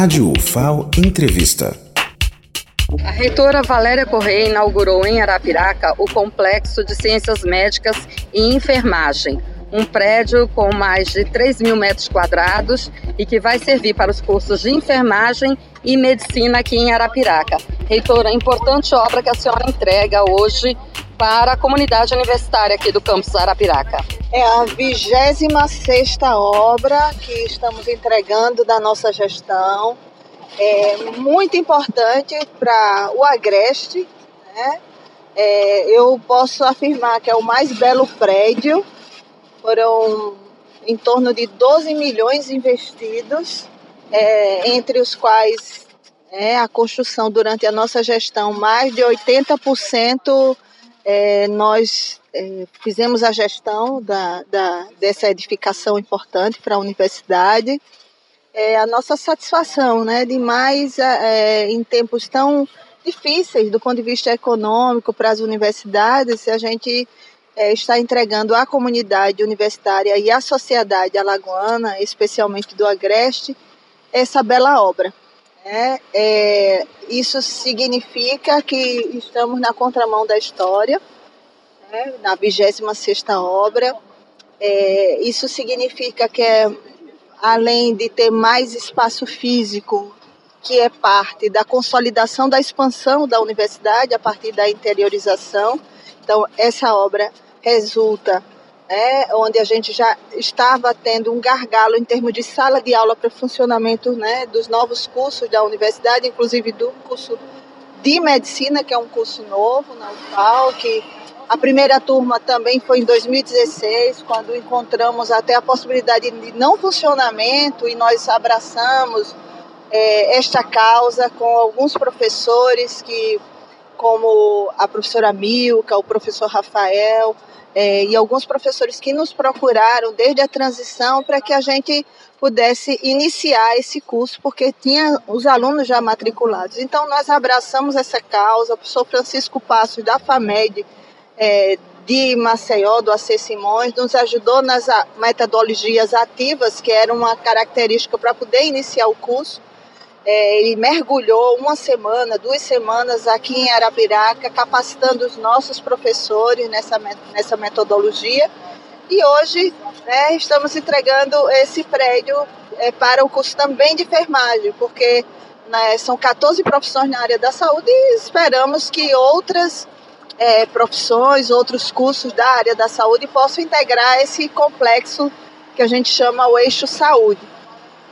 Rádio UFAO Entrevista. A reitora Valéria Correia inaugurou em Arapiraca o Complexo de Ciências Médicas e Enfermagem, um prédio com mais de 3 mil metros quadrados e que vai servir para os cursos de enfermagem e medicina aqui em Arapiraca. Reitora, importante obra que a senhora entrega hoje para a comunidade universitária aqui do campus Arapiraca. É a 26 obra que estamos entregando da nossa gestão. É muito importante para o Agreste. Né? É, eu posso afirmar que é o mais belo prédio. Foram em torno de 12 milhões investidos, é, entre os quais é, a construção durante a nossa gestão, mais de 80% é, nós é, fizemos a gestão da, da, dessa edificação importante para a universidade. É a nossa satisfação, né, de mais é, em tempos tão difíceis do ponto de vista econômico para as universidades, a gente é, está entregando à comunidade universitária e à sociedade alagoana, especialmente do Agreste, essa bela obra. É, é, isso significa que estamos na contramão da história, né, na 26 obra. É, isso significa que, é, além de ter mais espaço físico, que é parte da consolidação da expansão da universidade a partir da interiorização, então essa obra resulta é, onde a gente já estava tendo um gargalo em termos de sala de aula para funcionamento né, dos novos cursos da universidade, inclusive do curso de medicina, que é um curso novo na UFAL, que a primeira turma também foi em 2016, quando encontramos até a possibilidade de não funcionamento e nós abraçamos é, esta causa com alguns professores que, como a professora Milka, o professor Rafael, é, e alguns professores que nos procuraram desde a transição para que a gente pudesse iniciar esse curso, porque tinha os alunos já matriculados. Então, nós abraçamos essa causa, o professor Francisco Passos, da FAMED, é, de Maceió, do AC Simões, nos ajudou nas metodologias ativas, que era uma característica para poder iniciar o curso. É, ele mergulhou uma semana, duas semanas aqui em Arapiraca, capacitando os nossos professores nessa, nessa metodologia. E hoje né, estamos entregando esse prédio é, para o curso também de enfermagem, porque né, são 14 profissões na área da saúde e esperamos que outras é, profissões, outros cursos da área da saúde possam integrar esse complexo que a gente chama o eixo saúde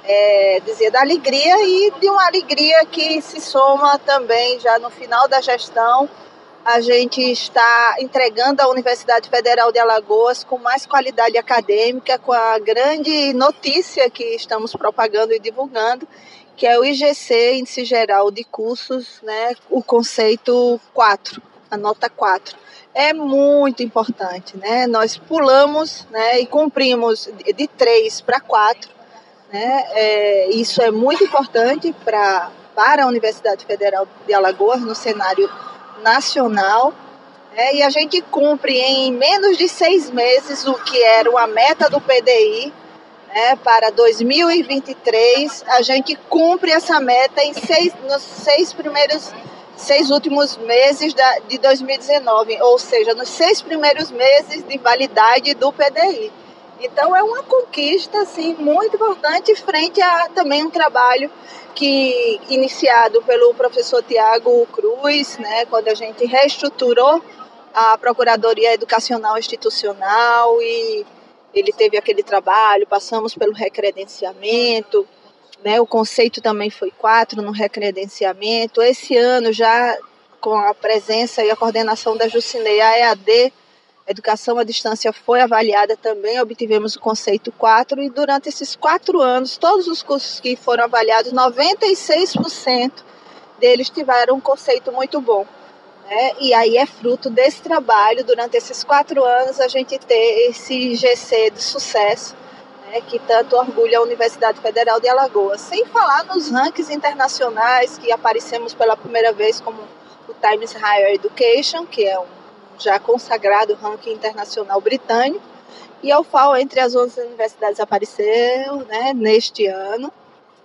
é, dizer da alegria e de uma alegria que se soma também já no final da gestão. A gente está entregando a Universidade Federal de Alagoas com mais qualidade acadêmica, com a grande notícia que estamos propagando e divulgando, que é o IGC, Índice Geral de Cursos, né, o conceito 4, a nota 4 é muito importante, né? Nós pulamos, né, e cumprimos de 3 para 4 né? É, isso é muito importante pra, para a Universidade Federal de Alagoas no cenário nacional. Né? E a gente cumpre em menos de seis meses o que era uma meta do PDI né? para 2023. A gente cumpre essa meta em seis, nos seis primeiros seis últimos meses da, de 2019, ou seja, nos seis primeiros meses de validade do PDI. Então é uma conquista assim muito importante frente a também um trabalho que iniciado pelo professor Tiago Cruz, né, quando a gente reestruturou a Procuradoria Educacional Institucional e ele teve aquele trabalho, passamos pelo recredenciamento, né, o conceito também foi quatro no recredenciamento. Esse ano já com a presença e a coordenação da Jucinei, a EAD educação à distância foi avaliada também, obtivemos o conceito 4 e durante esses quatro anos, todos os cursos que foram avaliados, 96% deles tiveram um conceito muito bom. Né? E aí é fruto desse trabalho, durante esses quatro anos, a gente ter esse GC de sucesso, né? que tanto orgulha a Universidade Federal de Alagoas. Sem falar nos rankings internacionais, que aparecemos pela primeira vez como o Times Higher Education, que é um já consagrado ranking internacional britânico. E a UFAL, entre as 11 universidades, apareceu né, neste ano.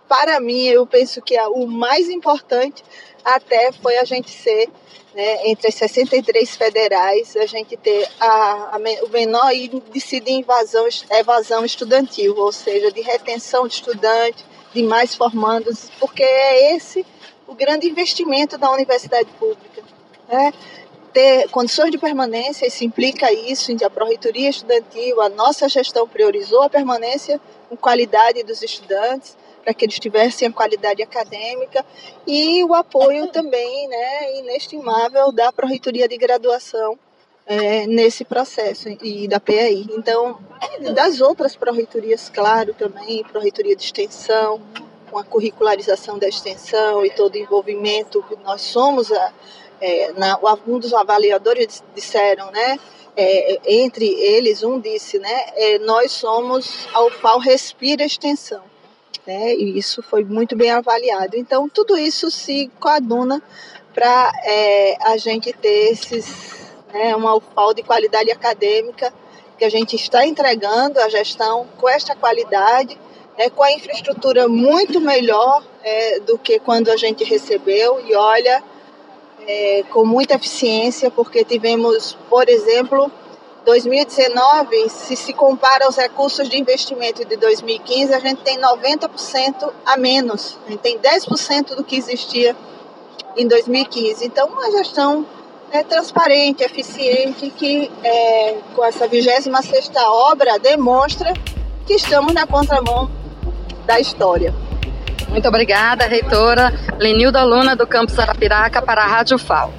para mim, eu penso que o mais importante até foi a gente ser, né, entre as 63 federais, a gente ter a, a, o menor índice de invasão, evasão estudantil, ou seja, de retenção de estudantes, de mais formandos, porque é esse o grande investimento da universidade pública. Né? Ter condições de permanência, isso implica isso, a Pró-Reitoria Estudantil, a nossa gestão priorizou a permanência com qualidade dos estudantes, para que eles tivessem a qualidade acadêmica e o apoio também né, inestimável da Pró-Reitoria de Graduação é, nesse processo e da PAI. Então, das outras pró-reitorias, claro, também, pró-reitoria de extensão, com a curricularização da extensão e todo o envolvimento que nós somos, a, é, na, um dos avaliadores disseram, né, é, entre eles, um disse, né, é, nós somos a UFAL Respira Extensão né? E isso foi muito bem avaliado. Então, tudo isso se coaduna para é, a gente ter esses, né, uma UFAL de qualidade acadêmica que a gente está entregando a gestão com esta qualidade, né, com a infraestrutura muito melhor é, do que quando a gente recebeu e olha é, com muita eficiência, porque tivemos, por exemplo, 2019, se se compara aos recursos de investimento de 2015, a gente tem 90% a menos, a gente tem 10% do que existia em 2015. Então, uma gestão é, transparente, eficiente, que é, com essa 26 obra demonstra que estamos na contramão da história. Muito obrigada, reitora Lenilda Luna, do Campus Arapiraca, para a Rádio FAO.